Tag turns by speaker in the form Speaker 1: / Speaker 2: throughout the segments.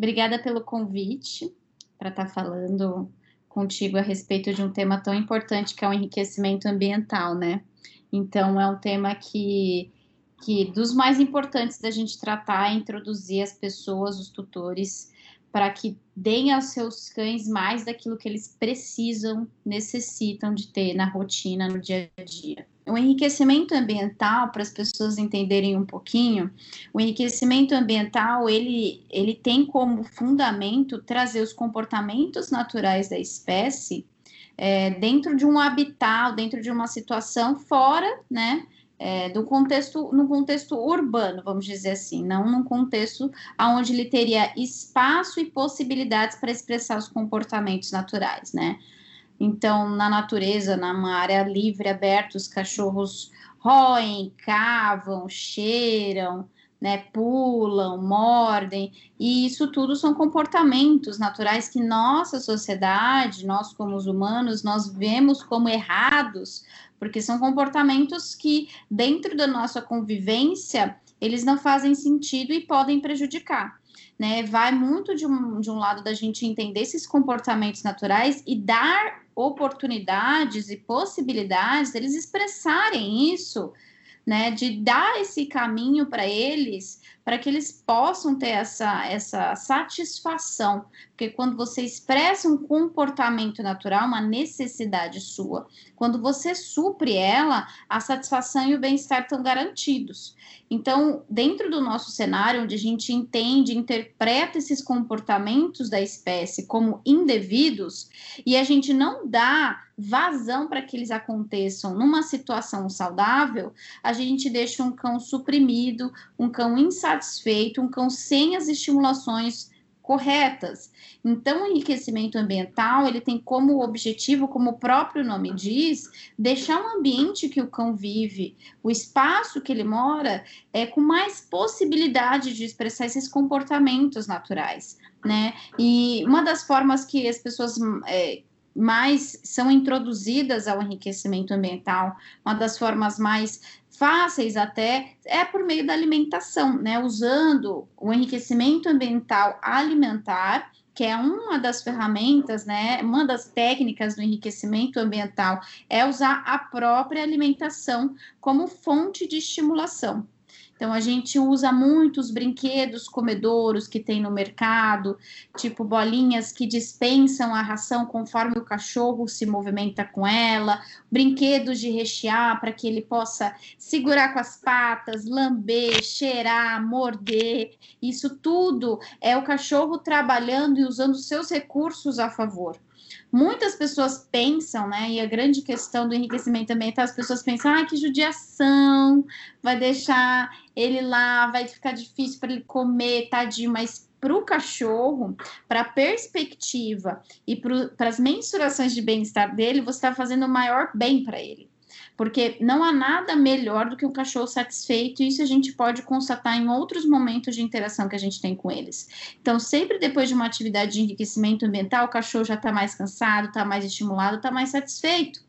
Speaker 1: Obrigada pelo convite para estar tá falando contigo a respeito de um tema tão importante que é o enriquecimento ambiental, né? Então, é um tema que, que dos mais importantes da gente tratar é introduzir as pessoas, os tutores, para que deem aos seus cães mais daquilo que eles precisam, necessitam de ter na rotina, no dia a dia. O enriquecimento ambiental, para as pessoas entenderem um pouquinho, o enriquecimento ambiental, ele, ele tem como fundamento trazer os comportamentos naturais da espécie é, dentro de um habitat, dentro de uma situação fora, né, é, do contexto, no contexto urbano, vamos dizer assim, não num contexto onde ele teria espaço e possibilidades para expressar os comportamentos naturais, né? Então, na natureza, numa área livre, aberta, os cachorros roem, cavam, cheiram, né, pulam, mordem, e isso tudo são comportamentos naturais que nossa sociedade, nós como os humanos, nós vemos como errados, porque são comportamentos que dentro da nossa convivência, eles não fazem sentido e podem prejudicar né, vai muito de um, de um lado da gente entender esses comportamentos naturais e dar oportunidades e possibilidades deles expressarem isso, né, de dar esse caminho para eles, para que eles possam ter essa, essa satisfação, porque quando você expressa um comportamento natural, uma necessidade sua, quando você supre ela, a satisfação e o bem-estar estão garantidos. Então, dentro do nosso cenário, onde a gente entende, interpreta esses comportamentos da espécie como indevidos, e a gente não dá vazão para que eles aconteçam numa situação saudável, a gente deixa um cão suprimido, um cão insatisfeito, um cão sem as estimulações corretas. Então, o enriquecimento ambiental, ele tem como objetivo, como o próprio nome diz, deixar o ambiente que o cão vive, o espaço que ele mora, é com mais possibilidade de expressar esses comportamentos naturais, né? E uma das formas que as pessoas é, mais são introduzidas ao enriquecimento ambiental, uma das formas mais fáceis até é por meio da alimentação, né? Usando o enriquecimento ambiental alimentar, que é uma das ferramentas, né? Uma das técnicas do enriquecimento ambiental é usar a própria alimentação como fonte de estimulação. Então, a gente usa muitos brinquedos comedouros que tem no mercado, tipo bolinhas que dispensam a ração conforme o cachorro se movimenta com ela, brinquedos de rechear para que ele possa segurar com as patas, lamber, cheirar, morder. Isso tudo é o cachorro trabalhando e usando seus recursos a favor. Muitas pessoas pensam, né? E a grande questão do enriquecimento ambiental, as pessoas pensam, ah, que judiação, vai deixar ele lá, vai ficar difícil para ele comer, tadinho, mas para o cachorro, para a perspectiva e para as mensurações de bem-estar dele, você está fazendo o maior bem para ele porque não há nada melhor do que um cachorro satisfeito, e isso a gente pode constatar em outros momentos de interação que a gente tem com eles. Então, sempre depois de uma atividade de enriquecimento ambiental, o cachorro já está mais cansado, está mais estimulado, está mais satisfeito.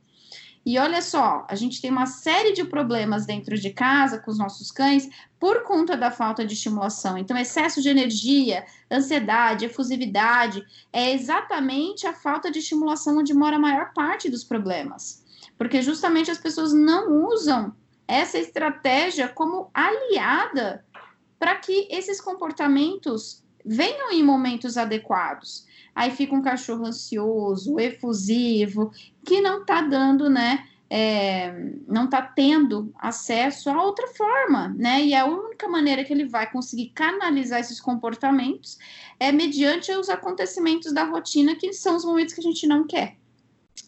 Speaker 1: E olha só, a gente tem uma série de problemas dentro de casa com os nossos cães por conta da falta de estimulação. Então, excesso de energia, ansiedade, efusividade, é exatamente a falta de estimulação onde mora a maior parte dos problemas porque justamente as pessoas não usam essa estratégia como aliada para que esses comportamentos venham em momentos adequados. Aí fica um cachorro ansioso, efusivo, que não está dando, né? É, não está tendo acesso a outra forma, né? E a única maneira que ele vai conseguir canalizar esses comportamentos é mediante os acontecimentos da rotina, que são os momentos que a gente não quer.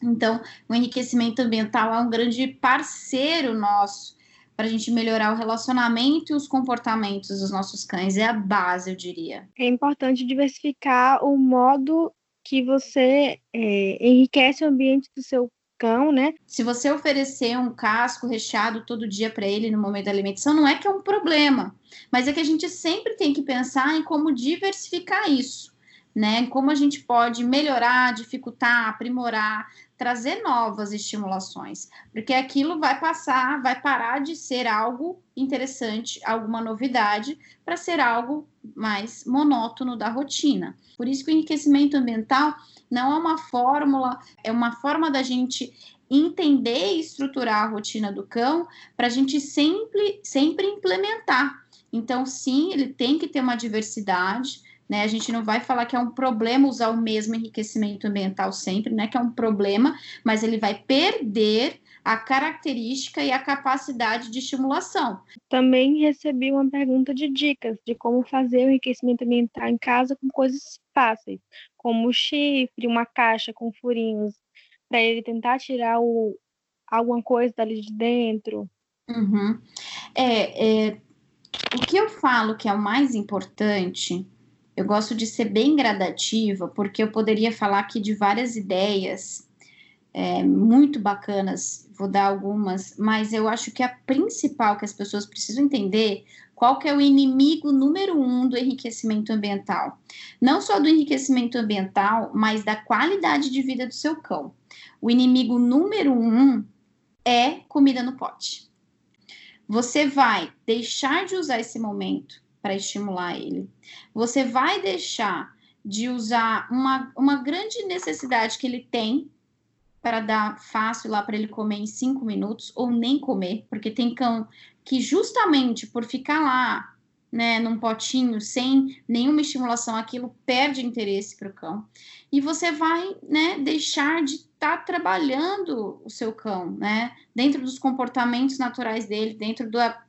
Speaker 1: Então, o enriquecimento ambiental é um grande parceiro nosso para a gente melhorar o relacionamento e os comportamentos dos nossos cães. É a base, eu diria.
Speaker 2: É importante diversificar o modo que você é, enriquece o ambiente do seu cão, né?
Speaker 1: Se você oferecer um casco recheado todo dia para ele no momento da alimentação, não é que é um problema, mas é que a gente sempre tem que pensar em como diversificar isso. Né? Como a gente pode melhorar, dificultar, aprimorar, trazer novas estimulações, porque aquilo vai passar, vai parar de ser algo interessante, alguma novidade, para ser algo mais monótono da rotina. Por isso que o enriquecimento ambiental não é uma fórmula, é uma forma da gente entender e estruturar a rotina do cão para a gente sempre, sempre implementar. Então, sim, ele tem que ter uma diversidade, né? A gente não vai falar que é um problema usar o mesmo enriquecimento ambiental sempre, né? Que é um problema, mas ele vai perder a característica e a capacidade de estimulação.
Speaker 2: Também recebi uma pergunta de dicas de como fazer o enriquecimento ambiental em casa com coisas fáceis, como chifre, uma caixa com furinhos, para ele tentar tirar o, alguma coisa dali de dentro.
Speaker 1: Uhum. É, é, o que eu falo que é o mais importante, eu gosto de ser bem gradativa, porque eu poderia falar aqui de várias ideias é, muito bacanas, vou dar algumas, mas eu acho que a principal que as pessoas precisam entender qual que é o inimigo número um do enriquecimento ambiental. Não só do enriquecimento ambiental, mas da qualidade de vida do seu cão. O inimigo número um é comida no pote. Você vai deixar de usar esse momento para estimular ele. Você vai deixar de usar uma, uma grande necessidade que ele tem para dar fácil lá para ele comer em cinco minutos ou nem comer, porque tem cão que justamente por ficar lá, né, num potinho sem nenhuma estimulação, aquilo perde interesse para o cão. E você vai, né, deixar de estar tá trabalhando o seu cão, né, dentro dos comportamentos naturais dele, dentro da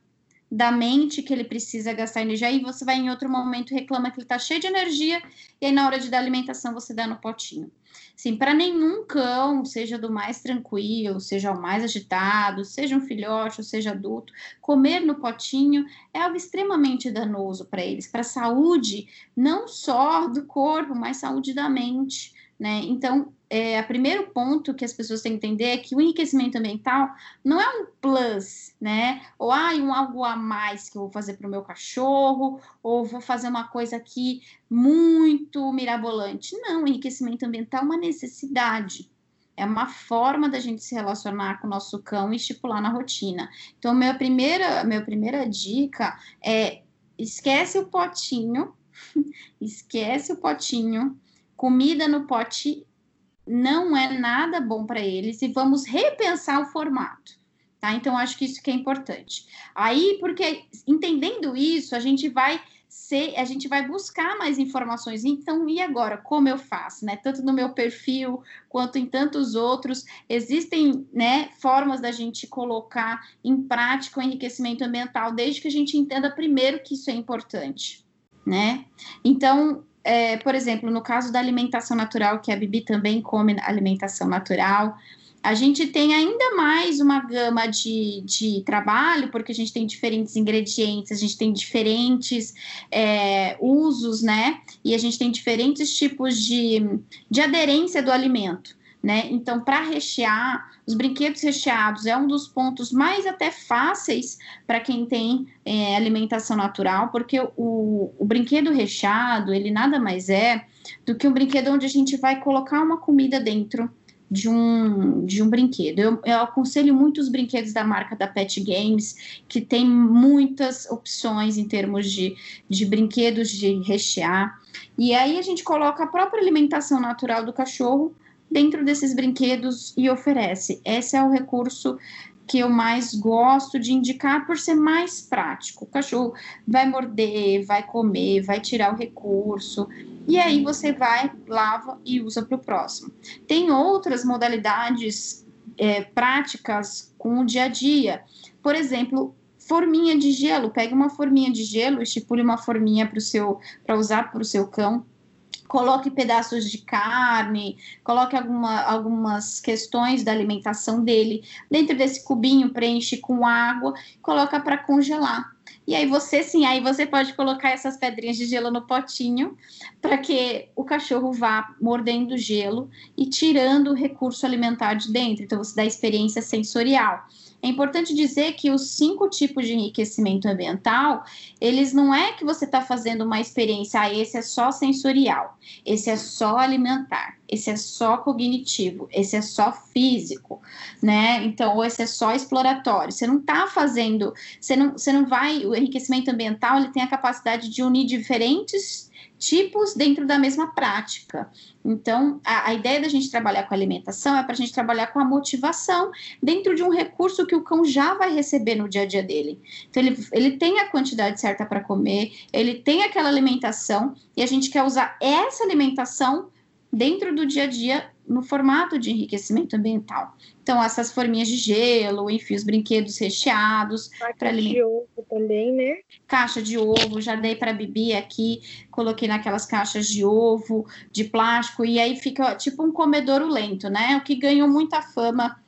Speaker 1: da mente que ele precisa gastar energia, e você vai em outro momento reclama que ele está cheio de energia, e aí na hora de dar alimentação você dá no potinho. Sim, para nenhum cão, seja do mais tranquilo, seja o mais agitado, seja um filhote ou seja adulto, comer no potinho é algo extremamente danoso para eles, para a saúde não só do corpo, mas saúde da mente. Né? Então, é, o primeiro ponto que as pessoas têm que entender é que o enriquecimento ambiental não é um plus, né? Ou ah, um algo a mais que eu vou fazer para o meu cachorro, ou vou fazer uma coisa aqui muito mirabolante. Não, o enriquecimento ambiental é uma necessidade. É uma forma da gente se relacionar com o nosso cão e estipular na rotina. Então, minha primeira, minha primeira dica é esquece o potinho, esquece o potinho comida no pote não é nada bom para eles e vamos repensar o formato. Tá? Então, acho que isso que é importante. Aí, porque entendendo isso, a gente vai ser, a gente vai buscar mais informações. Então, e agora? Como eu faço? Né? Tanto no meu perfil quanto em tantos outros, existem né, formas da gente colocar em prática o enriquecimento ambiental, desde que a gente entenda primeiro que isso é importante. Né? Então, é, por exemplo, no caso da alimentação natural, que a Bibi também come alimentação natural, a gente tem ainda mais uma gama de, de trabalho, porque a gente tem diferentes ingredientes, a gente tem diferentes é, usos, né? E a gente tem diferentes tipos de, de aderência do alimento né? Então, para rechear, os brinquedos recheados é um dos pontos mais até fáceis para quem tem é, alimentação natural, porque o, o brinquedo recheado, ele nada mais é do que um brinquedo onde a gente vai colocar uma comida dentro de um, de um brinquedo. Eu, eu, aconselho muito os brinquedos da marca da Pet Games, que tem muitas opções em termos de, de brinquedos de rechear. E aí a gente coloca a própria alimentação natural do cachorro dentro desses brinquedos e oferece. Esse é o recurso que eu mais gosto de indicar por ser mais prático. O cachorro vai morder, vai comer, vai tirar o recurso, e aí você vai, lava e usa para o próximo. Tem outras modalidades é, práticas com o dia a dia. Por exemplo, forminha de gelo. Pega uma forminha de gelo, estipule uma forminha para usar para o seu cão coloque pedaços de carne, coloque alguma, algumas questões da alimentação dele dentro desse cubinho, preenche com água, coloca para congelar. E aí você sim, aí você pode colocar essas pedrinhas de gelo no potinho para que o cachorro vá mordendo gelo e tirando o recurso alimentar de dentro. Então você dá experiência sensorial. É importante dizer que os cinco tipos de enriquecimento ambiental, eles não é que você está fazendo uma experiência, ah, esse é só sensorial, esse é só alimentar, esse é só cognitivo, esse é só físico, né? Então, ou esse é só exploratório. Você não está fazendo, você não, você não vai, o enriquecimento ambiental, ele tem a capacidade de unir diferentes tipos dentro da mesma prática. Então, a, a ideia da gente trabalhar com alimentação é para a gente trabalhar com a motivação dentro de um recurso que o cão já vai receber no dia a dia dele. Então, ele, ele tem a quantidade certa para comer, ele tem aquela alimentação, e a gente quer usar essa alimentação dentro do dia a dia no formato de enriquecimento ambiental. Então, essas forminhas de gelo, enfim, os brinquedos recheados.
Speaker 2: Caixa de ovo também, né?
Speaker 1: Caixa de ovo, já dei para Bibi aqui, coloquei naquelas caixas de ovo, de plástico, e aí fica tipo um comedouro lento, né? O que ganhou muita fama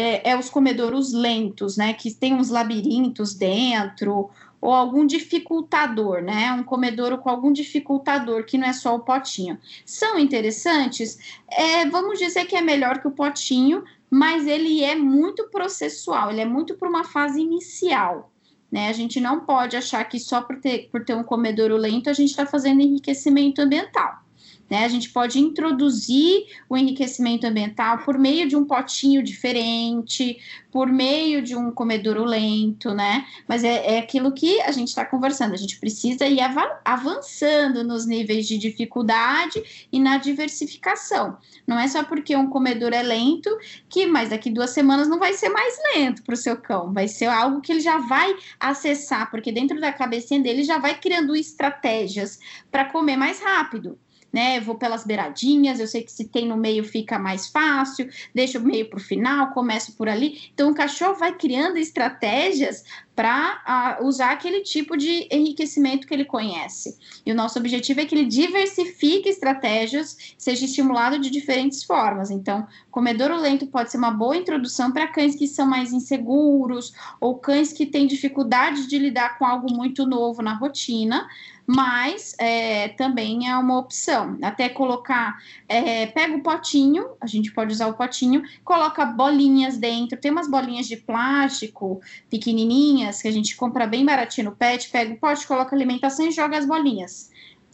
Speaker 1: é, é os comedouros lentos, né? Que tem uns labirintos dentro, ou algum dificultador, né? Um comedouro com algum dificultador, que não é só o potinho. São interessantes? É, vamos dizer que é melhor que o potinho, mas ele é muito processual, ele é muito para uma fase inicial. Né? A gente não pode achar que só por ter, por ter um comedouro lento a gente está fazendo enriquecimento ambiental. Né? A gente pode introduzir o enriquecimento ambiental por meio de um potinho diferente, por meio de um comedouro lento, né? Mas é, é aquilo que a gente está conversando. A gente precisa ir avançando nos níveis de dificuldade e na diversificação. Não é só porque um comedor é lento que, mais daqui duas semanas não vai ser mais lento para o seu cão. Vai ser algo que ele já vai acessar, porque dentro da cabecinha dele já vai criando estratégias para comer mais rápido né? Vou pelas beiradinhas, eu sei que se tem no meio fica mais fácil, deixo o meio para o final, começo por ali. Então o cachorro vai criando estratégias para uh, usar aquele tipo de enriquecimento que ele conhece. E o nosso objetivo é que ele diversifique estratégias, seja estimulado de diferentes formas. Então, comedouro lento pode ser uma boa introdução para cães que são mais inseguros ou cães que têm dificuldade de lidar com algo muito novo na rotina mas é, também é uma opção. Até colocar, é, pega o potinho, a gente pode usar o potinho, coloca bolinhas dentro, tem umas bolinhas de plástico pequenininhas que a gente compra bem baratinho no pet, pega o pote, coloca alimentação e joga as bolinhas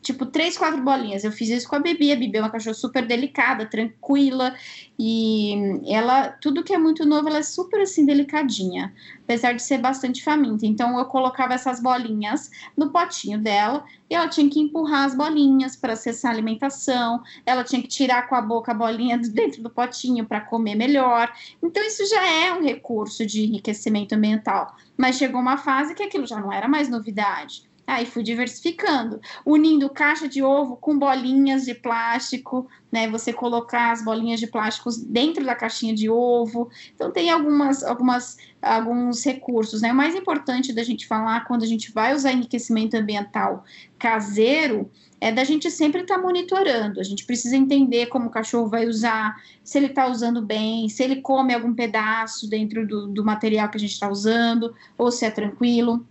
Speaker 1: tipo, três, quatro bolinhas. Eu fiz isso com a Bibi. A Bibi é uma cachorra super delicada, tranquila. E ela, tudo que é muito novo, ela é super assim, delicadinha. Apesar de ser bastante faminta. Então, eu colocava essas bolinhas no potinho dela. E ela tinha que empurrar as bolinhas para acessar a alimentação. Ela tinha que tirar com a boca a bolinha de dentro do potinho para comer melhor. Então, isso já é um recurso de enriquecimento mental. Mas chegou uma fase que aquilo já não era mais novidade Aí fui diversificando, unindo caixa de ovo com bolinhas de plástico, né? Você colocar as bolinhas de plástico dentro da caixinha de ovo. Então tem algumas, algumas, alguns recursos, né? O mais importante da gente falar quando a gente vai usar enriquecimento ambiental caseiro é da gente sempre estar tá monitorando. A gente precisa entender como o cachorro vai usar, se ele está usando bem, se ele come algum pedaço dentro do, do material que a gente está usando, ou se é tranquilo.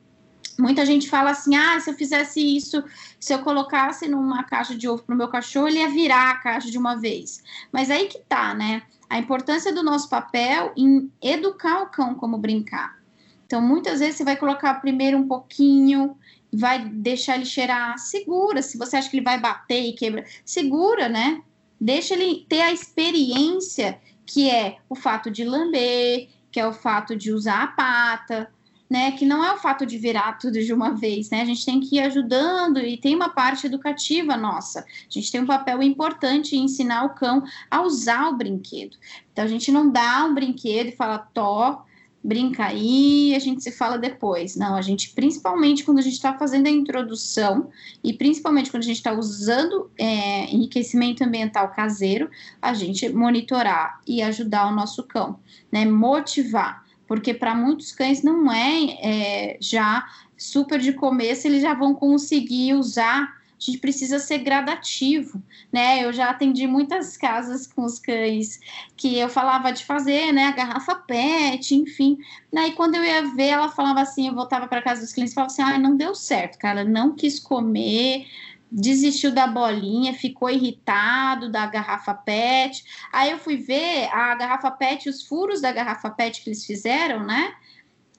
Speaker 1: Muita gente fala assim: ah, se eu fizesse isso, se eu colocasse numa caixa de ovo para o meu cachorro, ele ia virar a caixa de uma vez. Mas aí que tá, né? A importância do nosso papel em educar o cão como brincar. Então, muitas vezes você vai colocar primeiro um pouquinho, vai deixar ele cheirar, segura. Se você acha que ele vai bater e quebra, segura, né? Deixa ele ter a experiência que é o fato de lamber, que é o fato de usar a pata, né? Que não é o fato de virar tudo de uma vez, né? A gente tem que ir ajudando e tem uma parte educativa nossa. A gente tem um papel importante em ensinar o cão a usar o brinquedo. Então a gente não dá um brinquedo e fala, tó, brinca aí, a gente se fala depois. Não, a gente, principalmente quando a gente está fazendo a introdução e principalmente quando a gente está usando é, enriquecimento ambiental caseiro, a gente monitorar e ajudar o nosso cão, né? Motivar porque para muitos cães não é, é, já super de começo, eles já vão conseguir usar. A gente precisa ser gradativo, né? Eu já atendi muitas casas com os cães que eu falava de fazer, né? A garrafa PET, enfim. Aí quando eu ia ver, ela falava assim, eu voltava para casa dos clientes e falava assim: ah, não deu certo, cara, não quis comer, desistiu da bolinha, ficou irritado da garrafa PET. Aí eu fui ver a garrafa PET, os furos da garrafa PET que eles fizeram, né?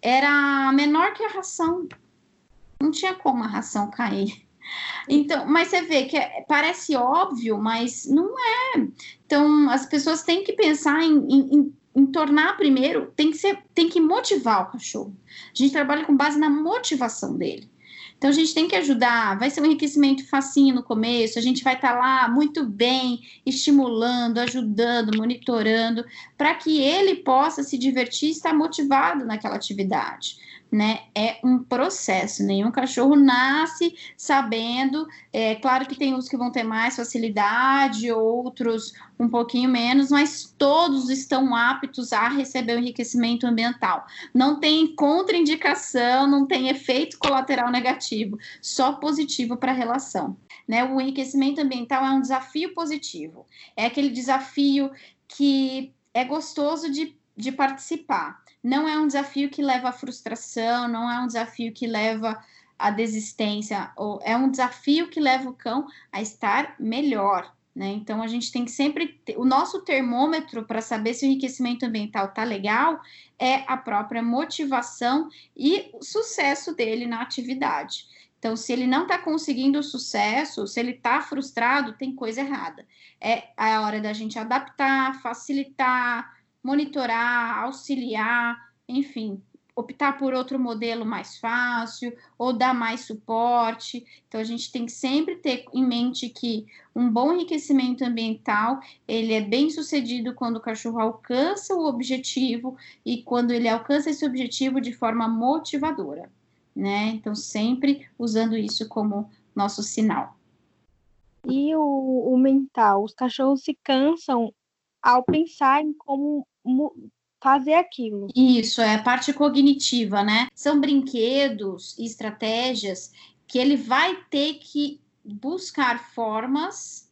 Speaker 1: Era menor que a ração. Não tinha como a ração cair. Então, mas você vê que é, parece óbvio, mas não é. Então, as pessoas têm que pensar em, em, em, tornar primeiro, tem que ser, tem que motivar o cachorro. A gente trabalha com base na motivação dele. Então a gente tem que ajudar, vai ser um enriquecimento facinho no começo, a gente vai estar tá lá muito bem, estimulando, ajudando, monitorando, para que ele possa se divertir e estar motivado naquela atividade né? É um processo. Nenhum cachorro nasce sabendo. É claro que tem uns que vão ter mais facilidade, outros um pouquinho menos, mas todos estão aptos a receber o enriquecimento ambiental. Não tem contraindicação, não tem efeito colateral negativo, só positivo para a relação. Né? O enriquecimento ambiental é um desafio positivo. É aquele desafio que é gostoso de, de participar não é um desafio que leva à frustração, não é um desafio que leva à desistência, ou é um desafio que leva o cão a estar melhor. Né? Então a gente tem que sempre ter, o nosso termômetro para saber se o enriquecimento ambiental tá legal é a própria motivação e o sucesso dele na atividade. Então, se ele não está conseguindo sucesso, se ele está frustrado, tem coisa errada. É a hora da gente adaptar, facilitar, monitorar, auxiliar, enfim, optar por outro modelo mais fácil ou dar mais suporte. Então a gente tem que sempre ter em mente que um bom enriquecimento ambiental, ele é bem sucedido quando o cachorro alcança o objetivo e quando ele alcança esse objetivo de forma motivadora, né? Então sempre usando isso como nosso sinal.
Speaker 2: E o, o mental, os cachorros se cansam ao pensar em como fazer aquilo.
Speaker 1: Isso, é a parte cognitiva, né? São brinquedos e estratégias que ele vai ter que buscar formas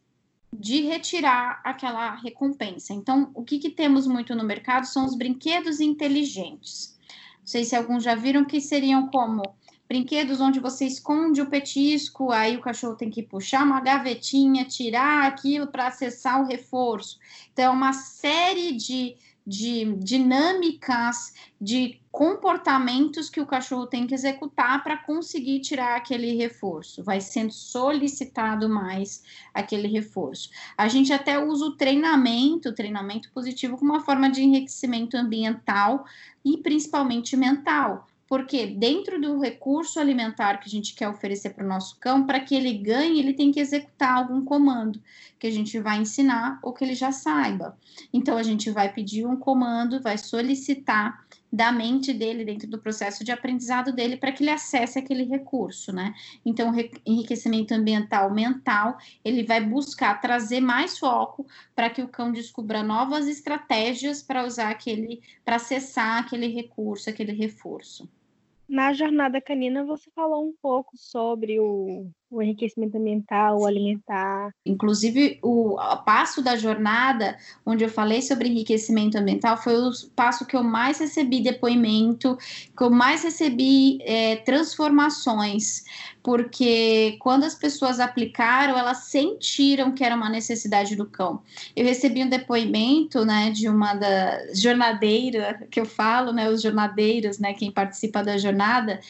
Speaker 1: de retirar aquela recompensa. Então, o que, que temos muito no mercado são os brinquedos inteligentes. Não sei se alguns já viram que seriam como brinquedos onde você esconde o petisco, aí o cachorro tem que puxar uma gavetinha, tirar aquilo para acessar o reforço. Então, é uma série de de dinâmicas, de comportamentos que o cachorro tem que executar para conseguir tirar aquele reforço. Vai sendo solicitado mais aquele reforço. A gente até usa o treinamento, o treinamento positivo, como uma forma de enriquecimento ambiental e principalmente mental. Porque dentro do recurso alimentar que a gente quer oferecer para o nosso cão, para que ele ganhe, ele tem que executar algum comando que a gente vai ensinar ou que ele já saiba. Então a gente vai pedir um comando, vai solicitar da mente dele dentro do processo de aprendizado dele para que ele acesse aquele recurso, né? Então, enriquecimento ambiental mental, ele vai buscar trazer mais foco para que o cão descubra novas estratégias para usar aquele, para acessar aquele recurso, aquele reforço.
Speaker 2: Na jornada canina, você falou um pouco sobre o, o enriquecimento ambiental, o alimentar.
Speaker 1: Inclusive, o, o passo da jornada, onde eu falei sobre enriquecimento ambiental, foi o passo que eu mais recebi depoimento, que eu mais recebi é, transformações, porque quando as pessoas aplicaram, elas sentiram que era uma necessidade do cão. Eu recebi um depoimento, né, de uma da jornadeira, que eu falo, né, os jornadeiros, né, quem participa da jornada,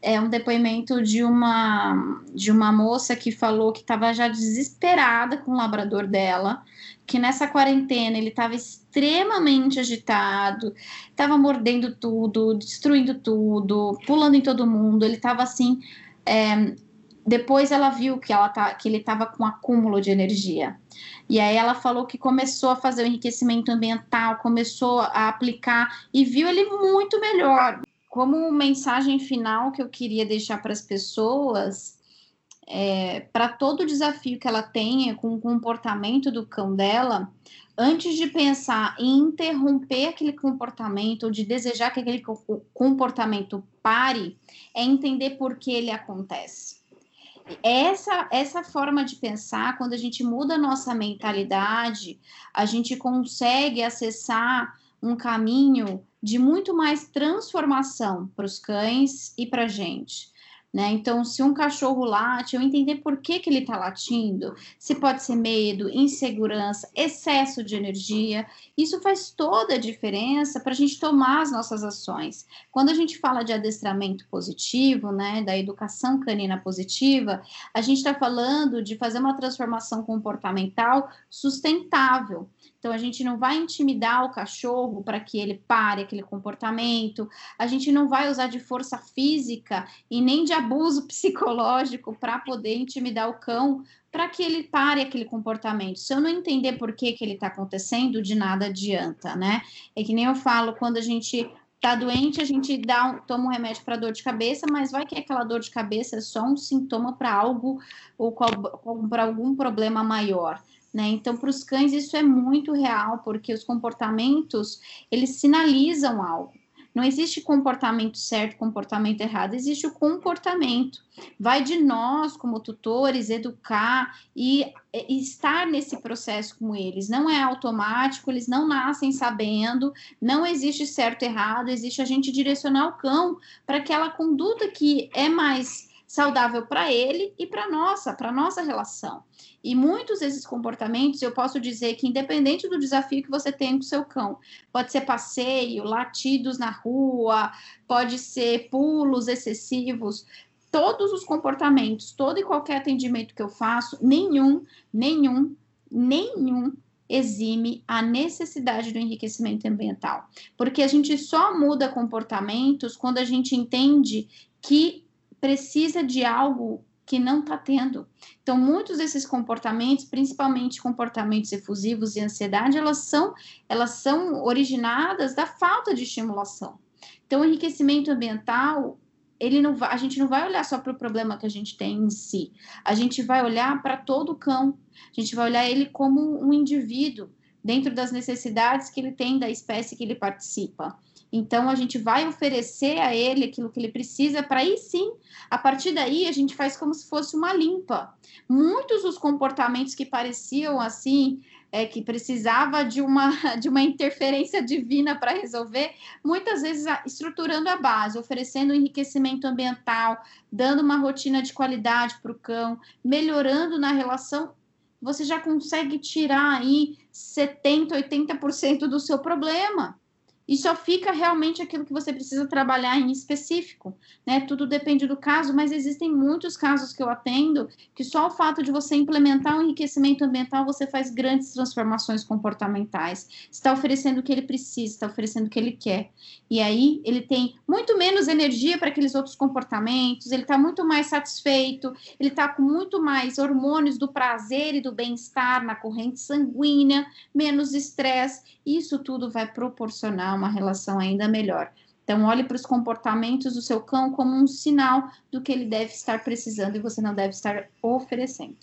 Speaker 1: é um depoimento de uma de uma moça que falou que estava já desesperada com o labrador dela, que nessa quarentena ele estava extremamente agitado, estava mordendo tudo, destruindo tudo, pulando em todo mundo, ele estava assim. É, depois ela viu que, ela tá, que ele estava com acúmulo de energia. E aí ela falou que começou a fazer o enriquecimento ambiental, começou a aplicar e viu ele muito melhor como mensagem final que eu queria deixar para as pessoas, é, para todo desafio que ela tenha com o comportamento do cão dela, antes de pensar em interromper aquele comportamento ou de desejar que aquele comportamento pare, é entender por que ele acontece. Essa, essa forma de pensar, quando a gente muda a nossa mentalidade, a gente consegue acessar um caminho de muito mais transformação para os cães e para a gente. Né? Então, se um cachorro late, eu entender por que, que ele está latindo, se pode ser medo, insegurança, excesso de energia, isso faz toda a diferença para a gente tomar as nossas ações. Quando a gente fala de adestramento positivo, né, da educação canina positiva, a gente está falando de fazer uma transformação comportamental sustentável. Então, a gente não vai intimidar o cachorro para que ele pare aquele comportamento, a gente não vai usar de força física e nem de abuso psicológico para poder intimidar o cão para que ele pare aquele comportamento. Se eu não entender por que, que ele está acontecendo, de nada adianta, né? É que nem eu falo, quando a gente tá doente, a gente dá um, toma um remédio para dor de cabeça, mas vai que aquela dor de cabeça é só um sintoma para algo ou para algum problema maior. Né? Então, para os cães isso é muito real, porque os comportamentos eles sinalizam algo. Não existe comportamento certo, comportamento errado, existe o comportamento. Vai de nós, como tutores, educar e, e, estar nesse processo com eles. Não é automático, eles não nascem sabendo, não existe certo e errado, existe a gente direcionar o cão para aquela conduta que é mais saudável para ele e para nossa, para nossa relação. E muitos desses comportamentos, eu posso dizer que, independente do desafio que você tem com seu cão, pode ser passeio, latidos na rua, pode ser pulos excessivos, todos os comportamentos, todo e qualquer atendimento que eu faço, nenhum, nenhum, nenhum exime a necessidade do enriquecimento ambiental. Porque a gente só muda comportamentos quando a gente entende que precisa de algo que não está tendo. Então, muitos desses comportamentos, principalmente comportamentos efusivos e ansiedade, elas são, elas são originadas da falta de estimulação. Então, o enriquecimento ambiental, ele não vai, a gente não vai olhar só para o problema que a gente tem em si. A gente vai olhar para todo o cão. A gente vai olhar ele como um indivíduo dentro das necessidades que ele tem da espécie que ele participa. Então, a gente vai oferecer a ele aquilo que ele precisa, para aí sim, a partir daí, a gente faz como se fosse uma limpa. Muitos dos comportamentos que pareciam assim, é, que precisava de uma, de uma interferência divina para resolver, muitas vezes estruturando a base, oferecendo enriquecimento ambiental, dando uma rotina de qualidade para o cão, melhorando na relação, você já consegue tirar aí 70, 80% do seu problema e só fica realmente aquilo que você precisa trabalhar em específico, né? Tudo depende do caso, mas existem muitos casos que eu atendo que só o fato de você implementar o um enriquecimento ambiental você faz grandes transformações comportamentais. Está oferecendo o que ele precisa, está oferecendo o que ele quer. E aí ele tem muito menos energia para aqueles outros comportamentos, ele está muito mais satisfeito, ele está com muito mais hormônios do prazer e do bem-estar na corrente sanguínea, menos estresse. Isso tudo vai proporcionar uma relação ainda melhor. Então, olhe para os comportamentos do seu cão como um sinal do que ele deve estar precisando e você não deve estar oferecendo.